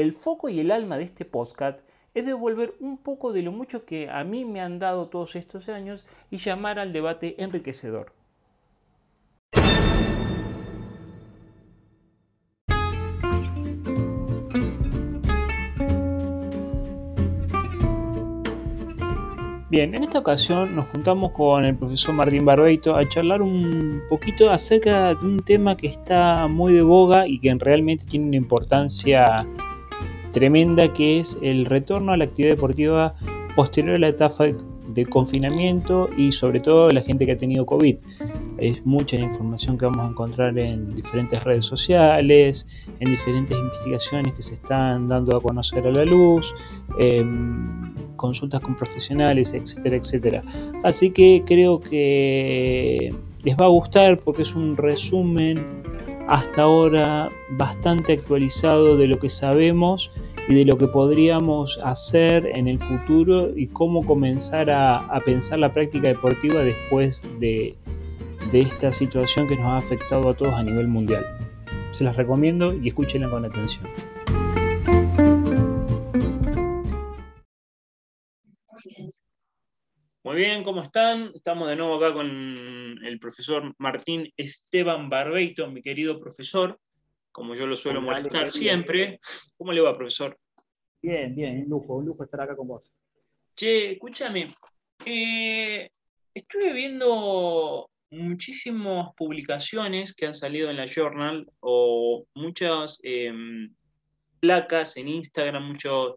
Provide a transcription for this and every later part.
El foco y el alma de este podcast es devolver un poco de lo mucho que a mí me han dado todos estos años y llamar al debate enriquecedor. Bien, en esta ocasión nos juntamos con el profesor Martín Barbeito a charlar un poquito acerca de un tema que está muy de boga y que realmente tiene una importancia tremenda, que es el retorno a la actividad deportiva posterior a la etapa de confinamiento y sobre todo la gente que ha tenido COVID. Es mucha información que vamos a encontrar en diferentes redes sociales, en diferentes investigaciones que se están dando a conocer a la luz. Em, consultas con profesionales, etcétera, etcétera. Así que creo que les va a gustar porque es un resumen hasta ahora bastante actualizado de lo que sabemos y de lo que podríamos hacer en el futuro y cómo comenzar a, pensar la práctica deportiva después de, esta situación que nos ha afectado a todos a nivel mundial. Se las recomiendo y escúchenla con atención. Muy bien, ¿cómo están? Estamos de nuevo acá con el profesor Martín Esteban Barbeito, mi querido profesor, como yo lo suelo molestar siempre. ¿Cómo le va, profesor? Bien, bien, un lujo, un lujo estar acá con vos. Che, escúchame, eh, estuve viendo muchísimas publicaciones que han salido en la Journal o muchas em, placas en Instagram, muchos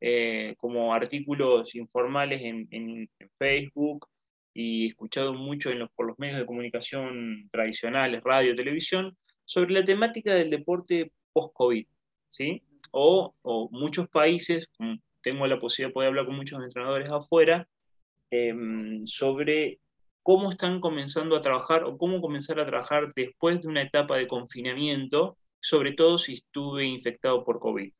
eh, como artículos informales en, Facebook y escuchado mucho en los, por los medios de comunicación tradicionales, radio, televisión, sobre la temática del deporte post-COVID, ¿sí? O, muchos países, tengo la posibilidad de poder hablar con muchos entrenadores afuera, em, sobre cómo están comenzando a trabajar o cómo comenzar a trabajar después de una etapa de confinamiento, sobre todo si estuve infectado por COVID.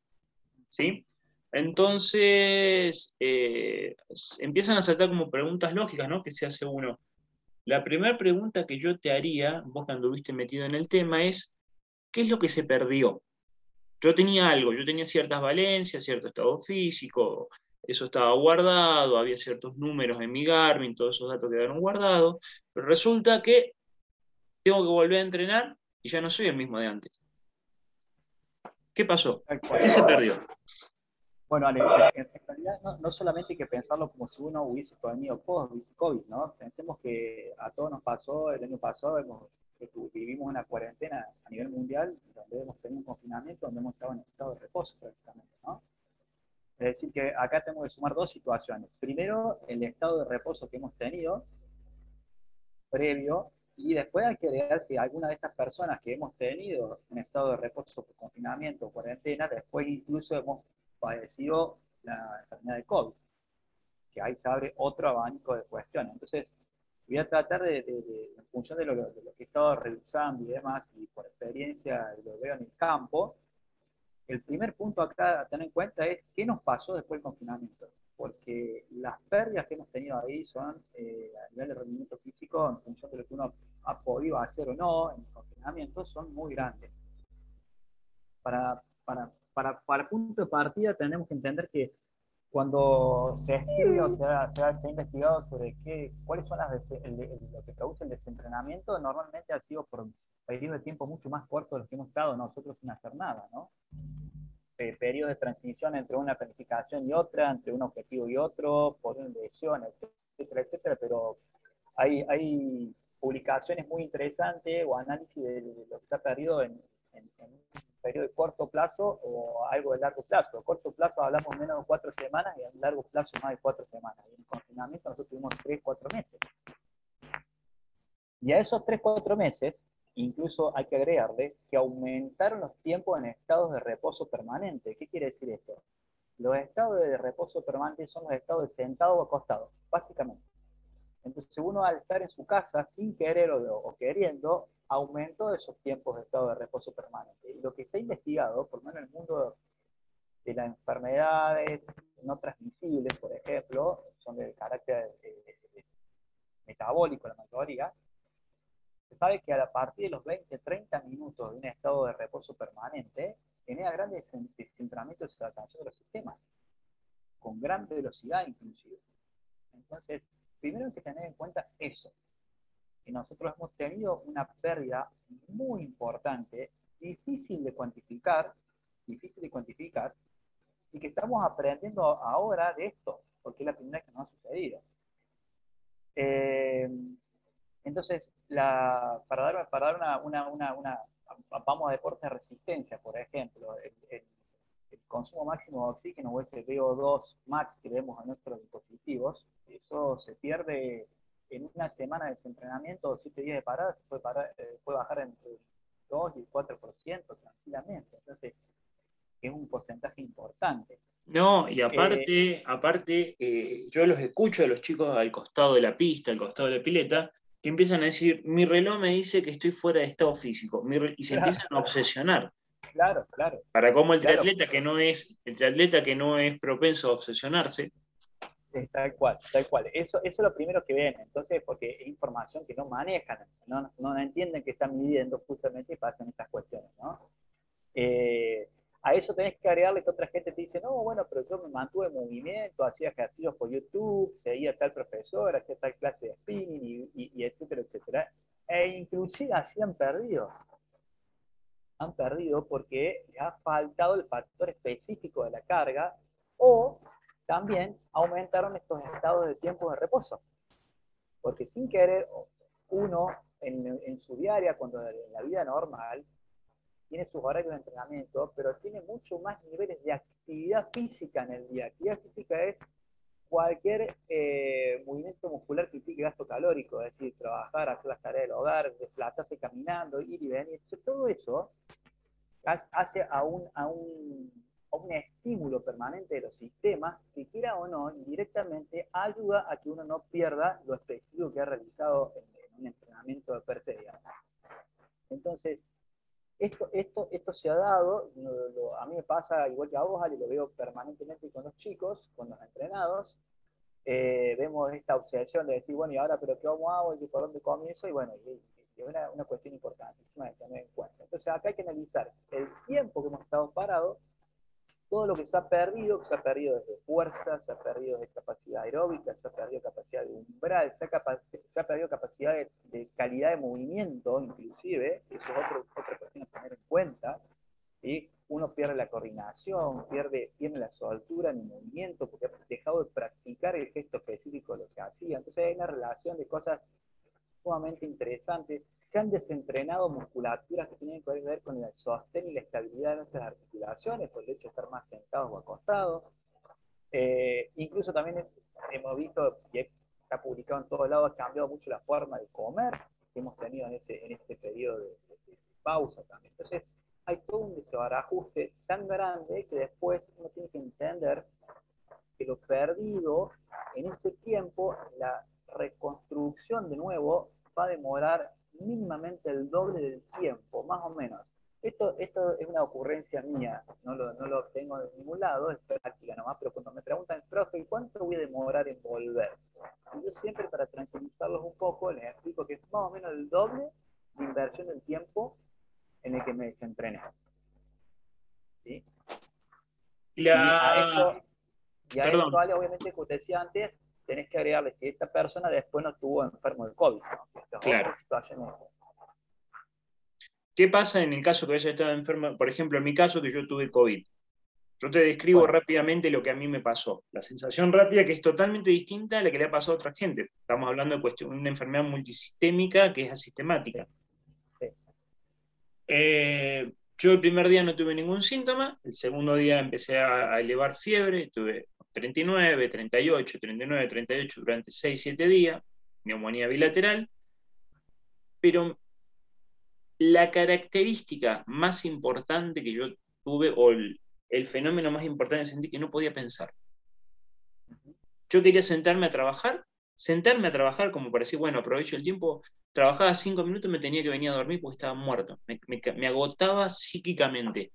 ¿Sí? Entonces, eh, empiezan a saltar como preguntas lógicas, ¿no? Que se hace uno. La primera pregunta que yo te haría, vos que anduviste metido en el tema, es, ¿qué es lo que se perdió? Yo tenía algo, yo tenía ciertas valencias, cierto estado físico, eso estaba guardado, había ciertos números en mi Garmin, todos esos datos quedaron guardados, pero resulta que tengo que volver a entrenar y ya no soy el mismo de antes. ¿Qué pasó? ¿Qué se perdió? Bueno, Ale, en, realidad no, solamente hay que pensarlo como si uno hubiese tenido COVID, ¿no? Pensemos que a todos nos pasó el año pasado, hemos, vivimos una cuarentena a nivel mundial, donde hemos tenido un confinamiento, donde hemos estado en estado de reposo prácticamente, ¿no? Es decir, que acá tenemos que sumar dos situaciones. Primero, el estado de reposo que hemos tenido previo, y después hay que agregar si alguna de estas personas que hemos tenido en estado de reposo confinamiento o cuarentena, después incluso hemos padecido la enfermedad de COVID, que ahí se abre otro abanico de cuestiones. Entonces, voy a tratar de, en función de lo, de lo, que he estado revisando y demás, y por experiencia lo veo en el campo, el primer punto acá a tener en cuenta es qué nos pasó después del confinamiento, porque las pérdidas que hemos tenido ahí son eh, a nivel de rendimiento físico, en función de lo que uno ha podido hacer o no en el confinamiento, son muy grandes. Para, para para, para punto de partida tenemos que entender que cuando se estudia o se ha, investigado sobre qué, cuáles son las lo que causa el desentrenamiento, normalmente ha sido por periodos de tiempo mucho más cortos de los que hemos estado nosotros sin hacer nada, ¿no? Eh, periodos de transición entre una planificación y otra, entre un objetivo y otro, por una lesión, etcétera, etcétera, pero hay, hay publicaciones muy interesantes o análisis de lo que se ha perdido en, en, en periodo de corto plazo o algo de largo plazo. A corto plazo hablamos menos de cuatro semanas y a largo plazo más de cuatro semanas. Y en confinamiento nosotros tuvimos tres, cuatro meses. Y a esos tres, cuatro meses incluso hay que agregarle que aumentaron los tiempos en estados de reposo permanente. ¿Qué quiere decir esto? Los estados de reposo permanente son los estados de sentado o acostado, básicamente. Entonces uno al estar en su casa sin querer o, queriendo, aumentó esos tiempos de estado de reposo permanente. Y lo que está investigado, por lo menos en el mundo de las enfermedades no transmisibles, por ejemplo, son de carácter eh, metabólico la mayoría, se sabe que a partir de los 20, 30 minutos de un estado de reposo permanente, genera grandes descentramientos de la tensión de los sistemas, con gran velocidad inclusive. Entonces, primero hay que tener en cuenta eso, que nosotros hemos tenido una pérdida muy importante, difícil de cuantificar, difícil de cuantificar, y que estamos aprendiendo ahora de esto, porque es la primera vez que nos ha sucedido. Eh, entonces, para dar, para dar una, una, vamos a deportes de resistencia, por ejemplo, el, consumo máximo de oxígeno o ese VO2 max que vemos en nuestros dispositivos, se pierde en una semana de entrenamiento o siete días de parada, se puede, eh, puede bajar entre el 2 y el 4% tranquilamente. Entonces, es un porcentaje importante. No, y aparte, eh, aparte eh, yo los escucho a los chicos al costado de la pista, al costado de la pileta, que empiezan a decir, mi reloj me dice que estoy fuera de estado físico, y se empiezan a obsesionar. Claro, claro. Para como el triatleta que no es, el triatleta que no es propenso a obsesionarse. Tal cual, tal cual. Eso, eso es lo primero que ven, entonces, porque es información que no manejan, no, no entienden que están midiendo justamente y pasan estas cuestiones, ¿no? Eh, a eso tenés que agregarle que otra gente te dice, no, bueno, pero yo me mantuve en movimiento, hacía ejercicios por YouTube, seguía tal profesor, hacía tal clase de spinning, y, etcétera, etcétera. E inclusive así han perdido. Han perdido porque les ha faltado el factor específico de la carga o también aumentaron estos estados de tiempo de reposo. Porque sin querer, uno en, en su diaria, cuando en la vida normal, tiene sus horarios de entrenamiento, pero tiene mucho más niveles de actividad física en el día. Actividad física es cualquier eh, movimiento muscular que implique gasto calórico, es decir, trabajar, hacer las tareas del hogar, desplazarse caminando, ir y venir. Todo eso hace a un, a un, un estímulo permanente de los sistemas que quiera o no, indirectamente ayuda a que uno no pierda lo específico que ha realizado en, un entrenamiento de per Entonces, esto, esto, esto se ha dado, a mí me pasa igual que a vos, Ali, lo veo permanentemente con los chicos, con los entrenados. Eh, vemos esta obsesión de decir, bueno, y ahora, pero ¿qué vamos a hacer? ¿Y por dónde comienzo? Y bueno, es una, una, cuestión importante, de tener en cuenta. Entonces, acá hay que analizar el tiempo que hemos estado parados todo lo que se ha perdido, que se ha perdido desde fuerza, se ha perdido de capacidad aeróbica, se ha perdido capacidad de umbral, se ha, perdido capacidad de, calidad de movimiento, inclusive, eso es otro, otra cuestión a tener en cuenta, ¿sí? uno pierde la coordinación, pierde, pierde la soltura en el movimiento, porque ha dejado de practicar el gesto específico de lo que hacía. Entonces hay una relación de cosas sumamente interesantes se han desentrenado musculaturas que tienen que ver con el sostén y la estabilidad de nuestras articulaciones, por el hecho de estar más sentados o acostados. Eh, incluso también hemos visto, y está publicado en todos lados, ha cambiado mucho la forma de comer que hemos tenido en este, en este periodo de, pausa también. Entonces, hay todo un desbarajuste tan grande que después uno tiene que entender que lo perdido en este tiempo, la reconstrucción de nuevo va a demorar mínimamente el doble del tiempo, más o menos. Esto, esto es una ocurrencia mía, no lo, no lo tengo de ningún lado, es práctica nomás, pero cuando me preguntan, profe, ¿cuánto voy a demorar en volver? yo siempre para tranquilizarlos un poco les explico que es más o menos el doble de inversión del tiempo en el que me desentrené. ¿Sí? Y a esto, y a esto obviamente, como te decía antes, tenés que agregarle si esta persona después no estuvo enfermo del COVID. Claro. ¿Qué pasa en el caso que haya estado enfermo? Por ejemplo, en mi caso que yo tuve COVID. Yo te describo rápidamente lo que a mí me pasó. La sensación rápida que es totalmente distinta a la que le ha pasado a otra gente. Estamos hablando de una enfermedad multisistémica que es asistemática. Eh, yo el primer día no tuve ningún síntoma, el segundo día empecé a, a elevar fiebre, tuve 39, 38, 39, 38 durante 6, 7 días, neumonía bilateral, pero la característica más importante que yo tuve, o el, fenómeno más importante, sentí que no podía pensar. Yo quería sentarme a trabajar, sentarme a trabajar como parecía, bueno, aprovecho el tiempo, trabajaba cinco minutos y me tenía que venir a dormir porque estaba muerto, me, agotaba psíquicamente.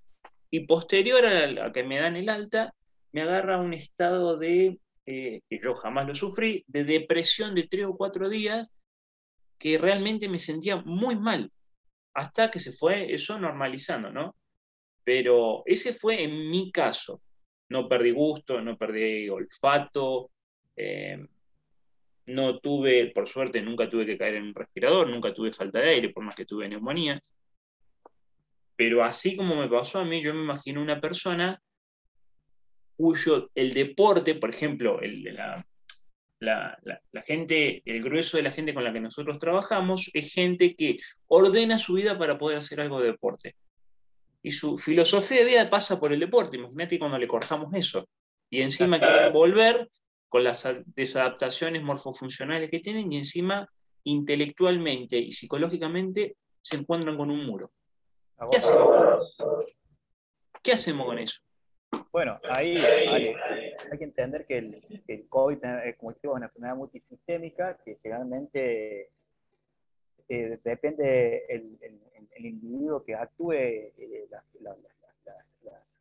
Y posterior a, que me dan el alta, me agarra un estado de, eh, que yo jamás lo sufrí, de depresión de tres o cuatro días, que realmente me sentía muy mal, hasta que se fue eso normalizando, ¿no? Pero ese fue en mi caso. No perdí gusto, no perdí olfato, eh, no tuve, por suerte, nunca tuve que caer en un respirador, nunca tuve falta de aire, por más que tuve neumonía. Pero así como me pasó a mí, yo me imagino una persona cuyo el deporte, por ejemplo, el, la, la, gente, el grueso de la gente con la que nosotros trabajamos es gente que ordena su vida para poder hacer algo de deporte. Y su filosofía de vida pasa por el deporte. Imagínate cuando le cortamos eso. Y encima quieren volver con las desadaptaciones morfofuncionales que tienen y encima intelectualmente y psicológicamente se encuentran con un muro. ¿Qué hacemos? ¿Qué hacemos con eso? Bueno, ahí hay, que entender que el, COVID, eh, como decimos, es una enfermedad multisistémica que generalmente eh, depende el, el, individuo que actúe, eh, las,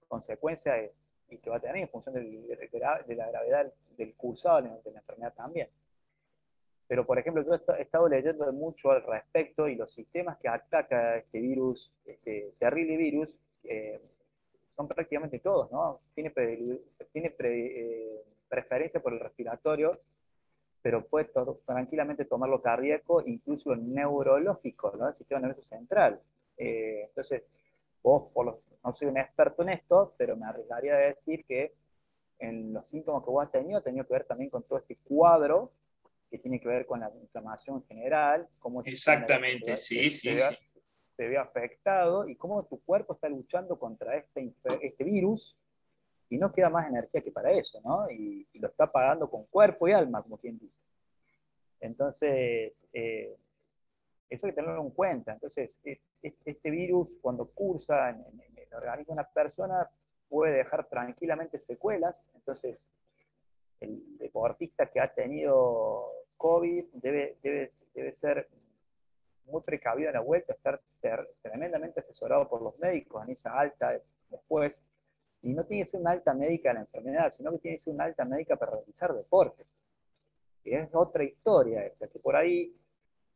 consecuencias y que va a tener en función de la gravedad del cursado de la enfermedad también. Pero, por ejemplo, yo he estado leyendo mucho al respecto y los sistemas que ataca este virus, este terrible virus, son prácticamente todos, ¿no? Tiene, tiene eh, preferencia por el respiratorio, pero puede tranquilamente tomar lo cardíaco, incluso neurológico, ¿no? El sistema nervioso central. Eh, entonces, vos, por no soy un experto en esto, pero me arriesgaría a decir que en los síntomas que vos has tenido, ha tenido que ver también con todo este cuadro que tiene que ver con la inflamación general. Cómo Exactamente, sí, sí, sí se ve afectado y cómo tu cuerpo está luchando contra este, este virus y no queda más energía que para eso, ¿no? Y, lo está pagando con cuerpo y alma, como quien dice. Entonces, eh, eso hay que tenerlo en cuenta. Entonces, este virus, cuando cursa en, el organismo de una persona, puede dejar tranquilamente secuelas. Entonces, el deportista que ha tenido COVID debe, debe, debe ser muy precavido en la vuelta, estar tremendamente asesorado por los médicos en esa alta después. Y no tiene ser una alta médica de la enfermedad, sino que tiene ser una alta médica para realizar deporte. Y es otra historia esta, que por ahí,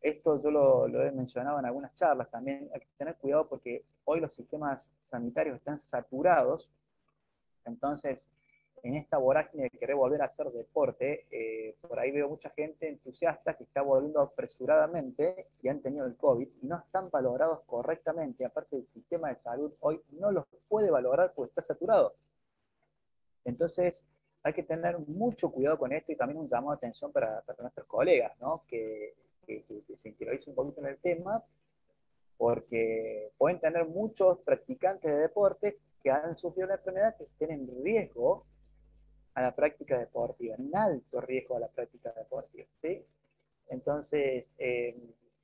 esto yo lo, lo he mencionado en algunas charlas también, hay que tener cuidado porque hoy los sistemas sanitarios están saturados, entonces en esta vorágine de querer volver a hacer deporte, eh, por ahí veo mucha gente entusiasta que está volviendo apresuradamente y han tenido el COVID y no están valorados correctamente. Aparte, el sistema de salud hoy no los puede valorar porque está saturado. Entonces, hay que tener mucho cuidado con esto y también un llamado de atención para, nuestros colegas, ¿no? que, que, que se interioricen un poquito en el tema, porque pueden tener muchos practicantes de deporte que han sufrido una enfermedad que estén en riesgo a la práctica deportiva, en alto riesgo a la práctica deportiva. ¿sí? Entonces, eh,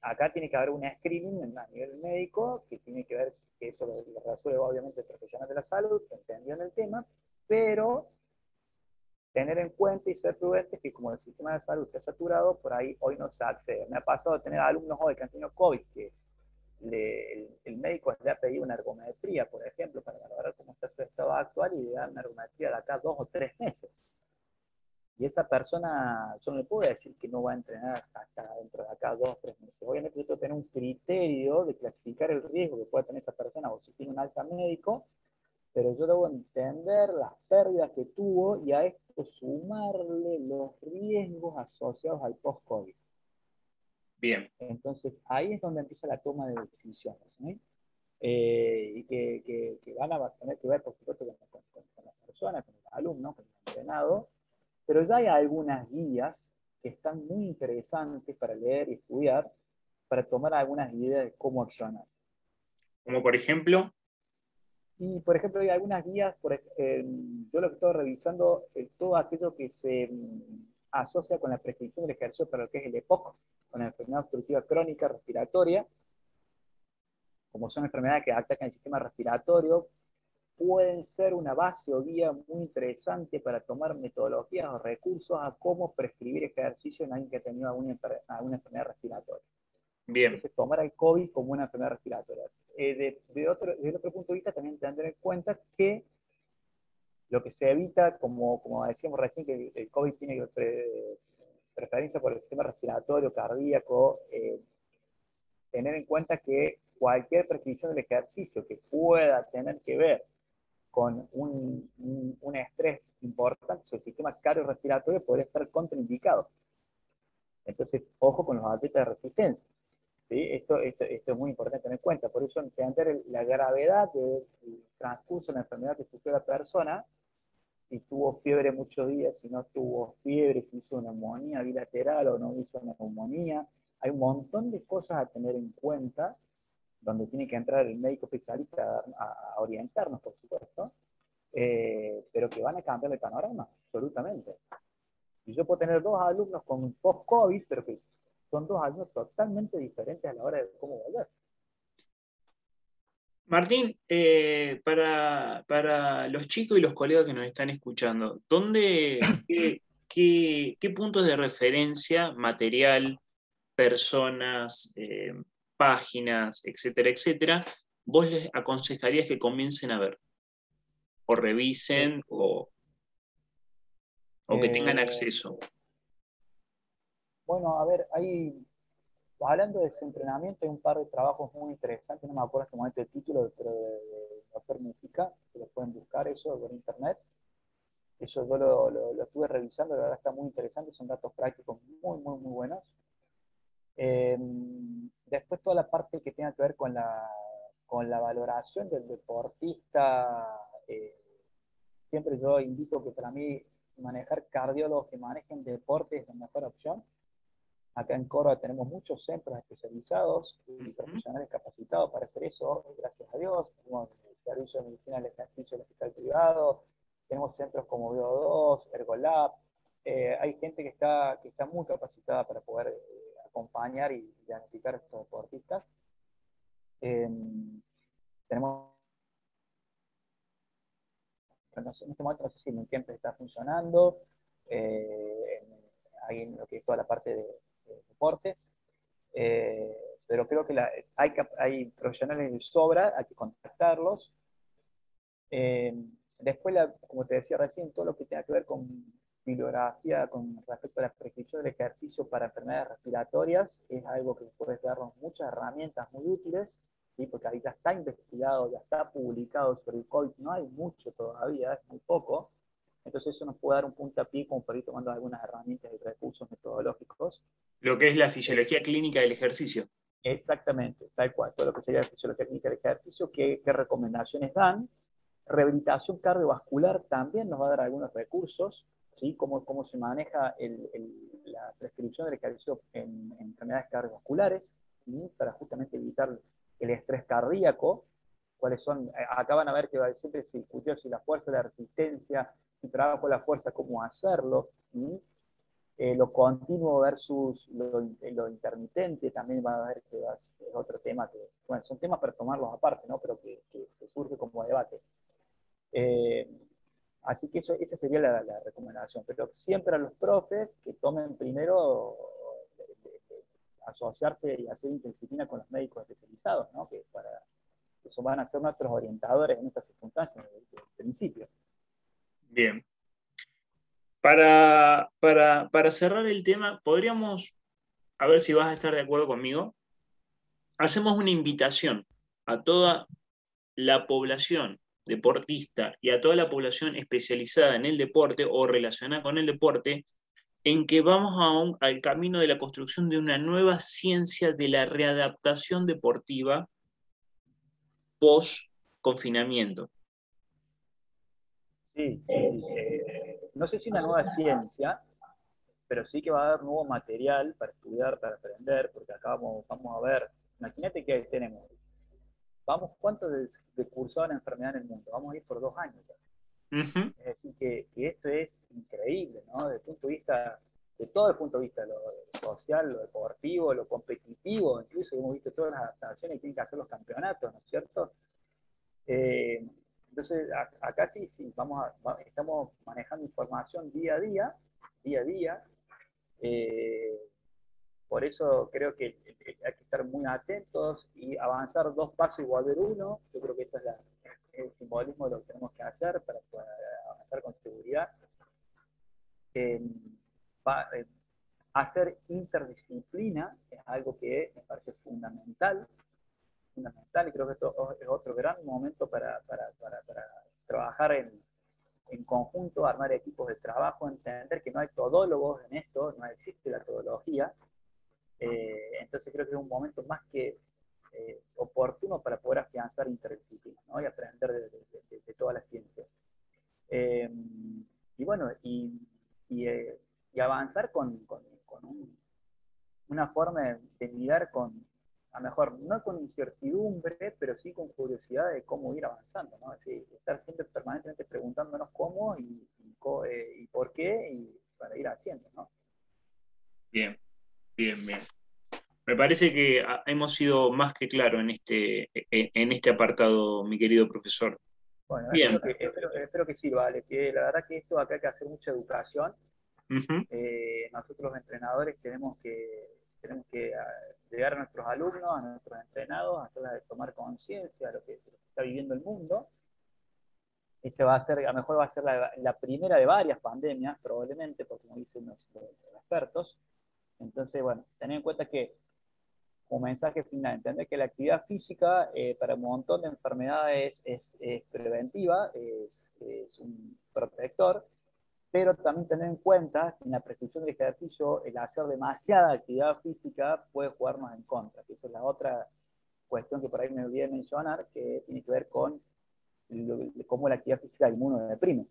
acá tiene que haber un screening a nivel médico que tiene que ver, que eso lo, resuelve obviamente el profesional de la salud, que entendió en el tema, pero tener en cuenta y ser prudentes que como el sistema de salud está saturado, por ahí hoy no se accede. Me ha pasado a tener alumnos hoy que han tenido COVID, que el, médico le ha pedido una ergometría, por ejemplo, para valorar cómo está su estado actual y le da una ergometría de acá dos o tres meses. Y esa persona, yo no le puedo decir que no va a entrenar hasta dentro de acá dos o tres meses. Obviamente yo tengo que tener un criterio de clasificar el riesgo que pueda tener esa persona o si tiene un alta médico, pero yo debo entender las pérdidas que tuvo y a esto sumarle los riesgos asociados al post-COVID. Bien. Entonces, ahí es donde empieza la toma de decisiones. Eh, y que, que, van a tener que ver, por supuesto, con, con, las personas, con los alumnos, con el entrenado, pero ya hay algunas guías que están muy interesantes para leer y estudiar, para tomar algunas ideas de cómo accionar. Como por ejemplo. Y por ejemplo, hay algunas guías, por, eh, yo lo que estoy revisando es todo aquello que se mm, asocia con la prescripción del ejercicio para lo que es el EPOC, con la enfermedad obstructiva crónica respiratoria, como son enfermedades que atacan el sistema respiratorio, pueden ser una base o guía muy interesante para tomar metodologías o recursos a cómo prescribir ejercicio en alguien que ha tenido alguna, enfermedad respiratoria. Bien. Entonces, tomar el COVID como una enfermedad respiratoria. Eh, de, otro, desde otro punto de vista, también tener en cuenta que lo que se evita, como, como decíamos recién, que el COVID tiene preferencia por el sistema respiratorio, cardíaco, eh, tener en cuenta que cualquier prescripción del ejercicio que pueda tener que ver con un, un, estrés importante sobre el sistema cardiorrespiratorio podría estar contraindicado. Entonces, ojo con los atletas de resistencia. ¿sí? Esto, esto, esto, es muy importante tener en cuenta. Por eso, entender la gravedad del transcurso de la enfermedad que sufrió la persona, si tuvo fiebre muchos días, si no tuvo fiebre, si hizo neumonía bilateral o no hizo una neumonía. Hay un montón de cosas a tener en cuenta donde tiene que entrar el médico especialista a, orientarnos, por supuesto, eh, pero que van a cambiar el panorama, absolutamente. Y yo puedo tener dos alumnos con post-COVID, pero que son dos alumnos totalmente diferentes a la hora de cómo volver. Martín, eh, para, los chicos y los colegas que nos están escuchando, ¿dónde, qué, puntos de referencia, material, personas, eh, páginas, etcétera, etcétera, vos les aconsejarías que comiencen a ver? O revisen o, o que tengan eh, acceso. Bueno, a ver, hay, hablando de desentrenamiento, hay un par de trabajos muy interesantes, no me acuerdo en este momento el título, pero de, doctor Mujica, que lo pueden buscar eso por internet. Eso yo lo, lo, estuve revisando, la verdad está muy interesante, son datos prácticos muy, muy, muy buenos. Eh, después toda la parte que tenga que ver con la, con la valoración del deportista, eh, siempre yo invito que para mí manejar cardiólogos que manejen deporte es la mejor opción. Acá en Córdoba tenemos muchos centros especializados y profesionales capacitados para hacer eso, gracias a Dios. Tenemos el servicio de medicina del ejercicio del hospital privado, tenemos centros como Bio2, Ergolab. Eh, hay gente que está, que está muy capacitada para poder eh, acompañar y diagnosticar a estos deportistas. Em, tenemos en este momento no sé si tiempo está funcionando, eh, ahí en lo que es toda la parte de, deportes, eh, pero creo que hay, hay profesionales de sobra, hay que contactarlos. Em, después, como te decía recién, todo lo que tenga que ver con bibliografía con respecto a la prescripción del ejercicio para enfermedades respiratorias es algo que puede darnos muchas herramientas muy útiles, ¿sí? porque ahí ya está investigado, ya está publicado sobre el COVID, no hay mucho todavía, es muy poco, entonces eso nos puede dar un puntapié como para ir tomando algunas herramientas y recursos metodológicos. Lo que es la fisiología clínica del ejercicio. Exactamente, tal cual, todo lo que sería la fisiología clínica del ejercicio, qué, qué recomendaciones dan. Rehabilitación cardiovascular también nos va a dar algunos recursos, ¿sí? cómo, cómo se maneja la prescripción del ejercicio en, enfermedades cardiovasculares, para justamente evitar el estrés cardíaco, cuáles son, eh, acá van a ver que siempre se discutió si la fuerza, la resistencia, si trabajo la fuerza, cómo hacerlo, eh, lo continuo versus lo, intermitente, también va a ver que es otro tema que, bueno, son temas para tomarlos aparte, ¿no? pero que, se surge como debate. Eh, Así que eso, esa sería la, recomendación. Pero siempre a los profes que tomen primero asociarse y hacer interdisciplina con los médicos especializados, ¿no? que para eso van a ser nuestros orientadores en estas circunstancias el principio. Bien. Para, para, para cerrar el tema, podríamos, a ver si vas a estar de acuerdo conmigo, hacemos una invitación a toda la población deportista y a toda la población especializada en el deporte o relacionada con el deporte, en que vamos a al camino de la construcción de una nueva ciencia de la readaptación deportiva post-confinamiento. Sí, sí, eh, no sé si una nueva ciencia, pero sí que va a haber nuevo material para estudiar, para aprender, porque acá vamos, vamos a ver, imagínate que tenemos vamos, ¿cuántos de, de cursaban enfermedad en el mundo? Vamos a ir por dos años. Es decir, que, esto es increíble, ¿no? Desde el punto de vista de todo el punto de vista, lo, social, lo deportivo, lo competitivo, incluso hemos visto todas las adaptaciones que tienen que hacer los campeonatos, ¿no es cierto? Eh, entonces, acá sí, sí, vamos estamos manejando información día a día, día a día. Eh, por eso creo que hay que estar muy atentos y avanzar dos pasos y volver uno. Yo creo que ese es el simbolismo de lo que tenemos que hacer para poder avanzar con seguridad. Eh, hacer interdisciplina es algo que me parece fundamental, fundamental y creo que esto es otro gran momento para, para, para, trabajar en, en, conjunto, armar equipos de trabajo, entender que no hay todólogos en esto, no existe la todología. Eh, entonces creo que es un momento más que eh, oportuno para poder afianzar interdisciplina ¿no? y aprender de, de, de, toda la ciencia. Eh, y bueno, y, y, y avanzar con, con, con un, una forma de mirar con, a mejor no con incertidumbre, pero sí con curiosidad de cómo ir avanzando, ¿no? Es decir, estar siempre permanentemente preguntándonos cómo y, eh, y, por qué y para ir haciendo, ¿no? Bien, bien, bien. Me parece que hemos sido más que claros en este, en este apartado, mi querido profesor. Bueno, bien. Espero, que, espero, espero que sí, vale, que la verdad que esto acá hay que hacer mucha educación. eh, nosotros los entrenadores tenemos que tenemos que ah, llegar a nuestros alumnos, a nuestros entrenados, hacerles tomar conciencia de lo que, está viviendo el mundo. Este va a ser, a lo mejor va a ser la, primera de varias pandemias, probablemente, porque como dicen los, expertos. Entonces, bueno, tener en cuenta que, como mensaje final, entender que la actividad física eh, para un montón de enfermedades es, es preventiva, es, es un protector, pero también tener en cuenta que en la prescripción del ejercicio el hacer demasiada actividad física puede jugarnos en contra, que esa es la otra cuestión que por ahí me olvidé mencionar, que tiene que ver con cómo la actividad física deprime.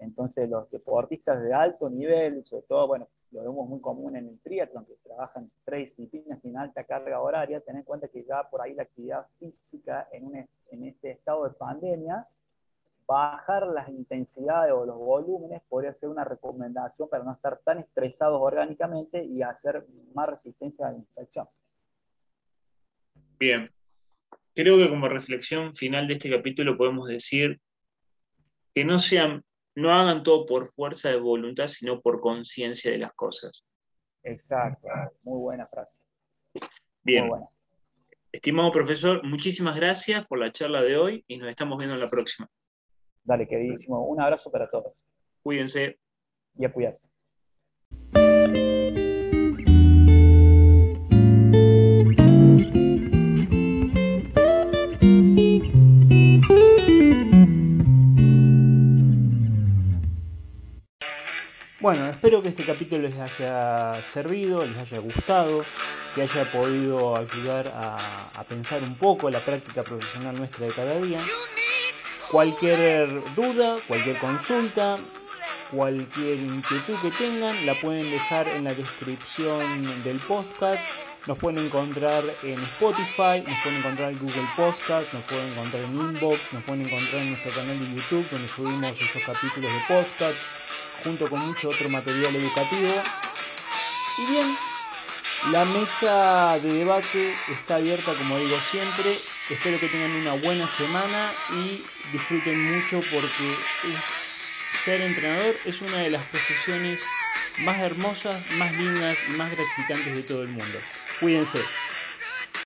Entonces los deportistas de alto nivel, sobre todo, bueno, lo vemos muy común en el triatlón, que trabajan tres disciplinas en alta carga horaria, tener en cuenta que ya por ahí la actividad física en, un, en este estado de pandemia bajar las intensidades o los volúmenes podría ser una recomendación para no estar tan estresados orgánicamente y hacer más resistencia a la infección. Bien, creo que como reflexión final de este capítulo podemos decir que no sean, no hagan todo por fuerza de voluntad, sino por conciencia de las cosas. Exacto, muy buena frase. Bien. Estimado profesor, muchísimas gracias por la charla de hoy y nos estamos viendo en la próxima. Dale, queridísimo. Un abrazo para todos. Cuídense. Y a cuidarse. Bueno, espero que este capítulo les haya servido, les haya gustado, que haya podido ayudar a, a pensar un poco la práctica profesional nuestra de cada día. Cualquier duda, cualquier consulta, cualquier inquietud que tengan, la pueden dejar en la descripción del podcast. Nos pueden encontrar en Spotify, nos pueden encontrar en Google Podcast, nos pueden encontrar en Inbox, nos pueden encontrar en nuestro canal de YouTube donde subimos estos capítulos de podcast junto con mucho otro material educativo. Y bien, la mesa de debate está abierta como digo siempre Espero que tengan una buena semana y disfruten mucho porque ser entrenador es una de las profesiones más hermosas, más lindas y más gratificantes de todo el mundo. Cuídense.